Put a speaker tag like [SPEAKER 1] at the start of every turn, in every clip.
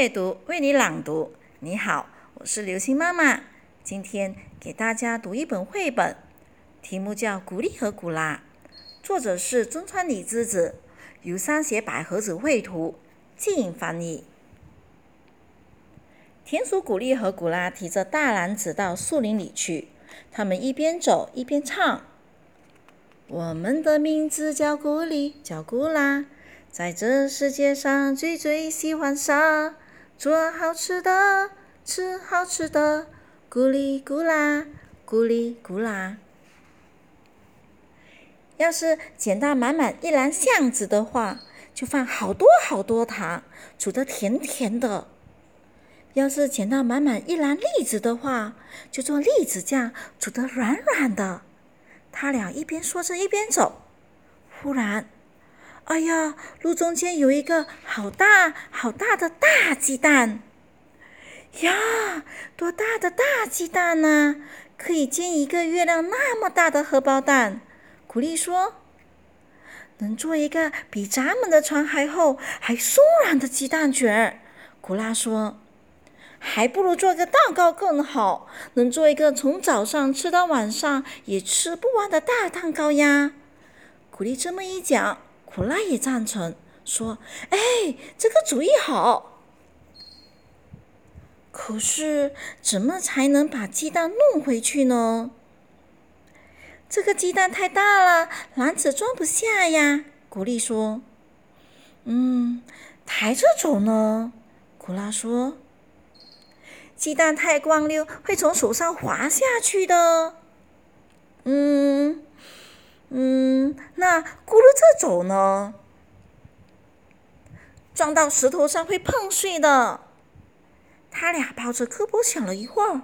[SPEAKER 1] 阅读，为你朗读。你好，我是刘星妈妈。今天给大家读一本绘本，题目叫《古丽和古拉》，作者是中川里之子，由三写百合子绘图，季影翻译。田鼠古丽和古拉提着大篮子到树林里去，他们一边走一边唱：“我们的名字叫古丽，叫古拉。”在这世界上，最最喜欢啥？做好吃的，吃好吃的，咕哩咕啦，咕哩咕啦。要是捡到满满一篮橡子的话，就放好多好多糖，煮的甜甜的。要是捡到满满一篮栗子的话，就做栗子酱，煮的软软的。他俩一边说着一边走，忽然。哎呀，路中间有一个好大好大的大鸡蛋呀！多大的大鸡蛋呢？可以煎一个月亮那么大的荷包蛋。古丽说：“能做一个比咱们的船还厚还松软的鸡蛋卷。”古拉说：“还不如做个蛋糕更好，能做一个从早上吃到晚上也吃不完的大蛋糕呀。”古丽这么一讲。古拉也赞成，说：“哎，这个主意好。可是怎么才能把鸡蛋弄回去呢？这个鸡蛋太大了，篮子装不下呀。”古丽说：“嗯，抬着走呢。”古拉说：“鸡蛋太光溜，会从手上滑下去的。”嗯。嗯，那咕噜着走呢？撞到石头上会碰碎的。他俩抱着胳膊想了一会儿，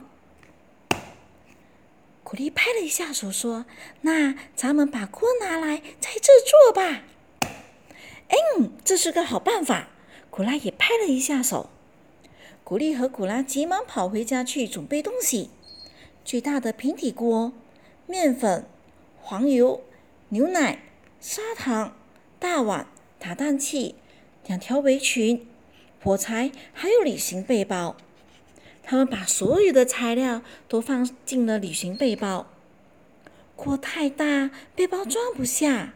[SPEAKER 1] 古丽拍了一下手说：“那咱们把锅拿来在这做吧。”嗯，这是个好办法。古拉也拍了一下手。古丽和古拉急忙跑回家去准备东西：巨大的平底锅、面粉、黄油。牛奶、砂糖、大碗、打蛋器、两条围裙、火柴，还有旅行背包。他们把所有的材料都放进了旅行背包。锅太大，背包装不下。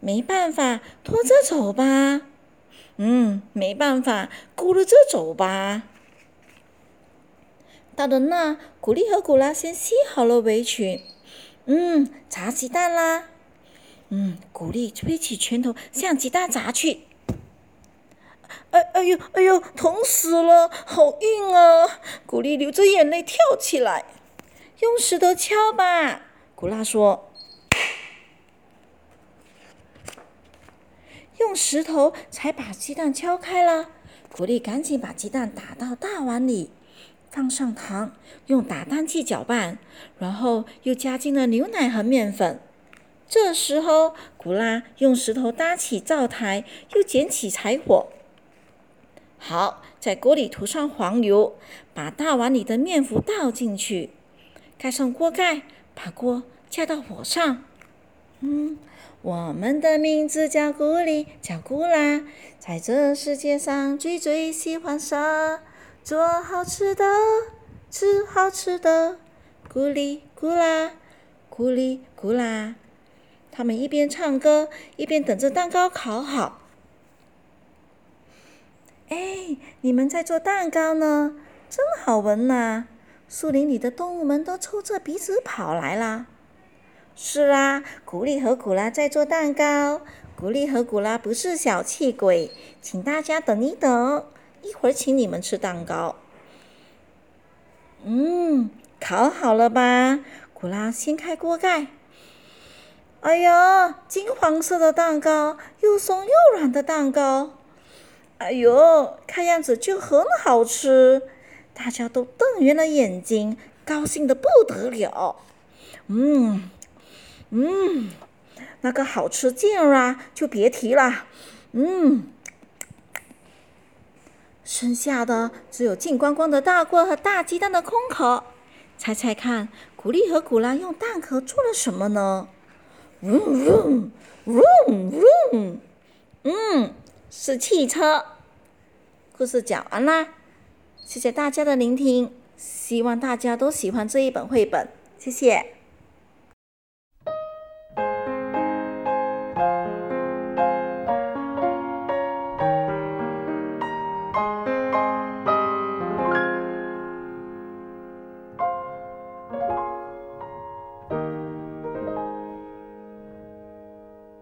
[SPEAKER 1] 没办法，拖着走吧。嗯，没办法，咕噜着走吧。到了那，古丽和古拉先系好了围裙。嗯，砸鸡蛋啦！嗯，古丽挥起拳头向鸡蛋砸去。哎哎呦哎呦，疼死了，好硬啊！古丽流着眼泪跳起来。用石头敲吧，古拉说。用石头才把鸡蛋敲开了。古丽赶紧把鸡蛋打到大碗里。放上糖，用打蛋器搅拌，然后又加进了牛奶和面粉。这时候，古拉用石头搭起灶台，又捡起柴火。好，在锅里涂上黄油，把大碗里的面糊倒进去，盖上锅盖，把锅架到火上。嗯，我们的名字叫古丽，叫古拉，在这世界上最最喜欢啥？做好吃的，吃好吃的，咕哩咕啦，咕哩咕啦。他们一边唱歌，一边等着蛋糕烤好。哎，你们在做蛋糕呢，真好闻呐！树林里的动物们都抽着鼻子跑来了。是啊，古丽和古拉在做蛋糕。古丽和古拉不是小气鬼，请大家等一等。一会儿请你们吃蛋糕。嗯，烤好了吧？古拉掀开锅盖。哎呀，金黄色的蛋糕，又松又软的蛋糕。哎呦，看样子就很好吃。大家都瞪圆了眼睛，高兴的不得了。嗯嗯，那个好吃劲儿啊，就别提了。嗯。剩下的只有净光光的大锅和大鸡蛋的空壳。猜猜看，古丽和古拉用蛋壳做了什么呢？嗡嗡嗡嗡，嗯，是汽车。故事讲完啦，谢谢大家的聆听，希望大家都喜欢这一本绘本，谢谢。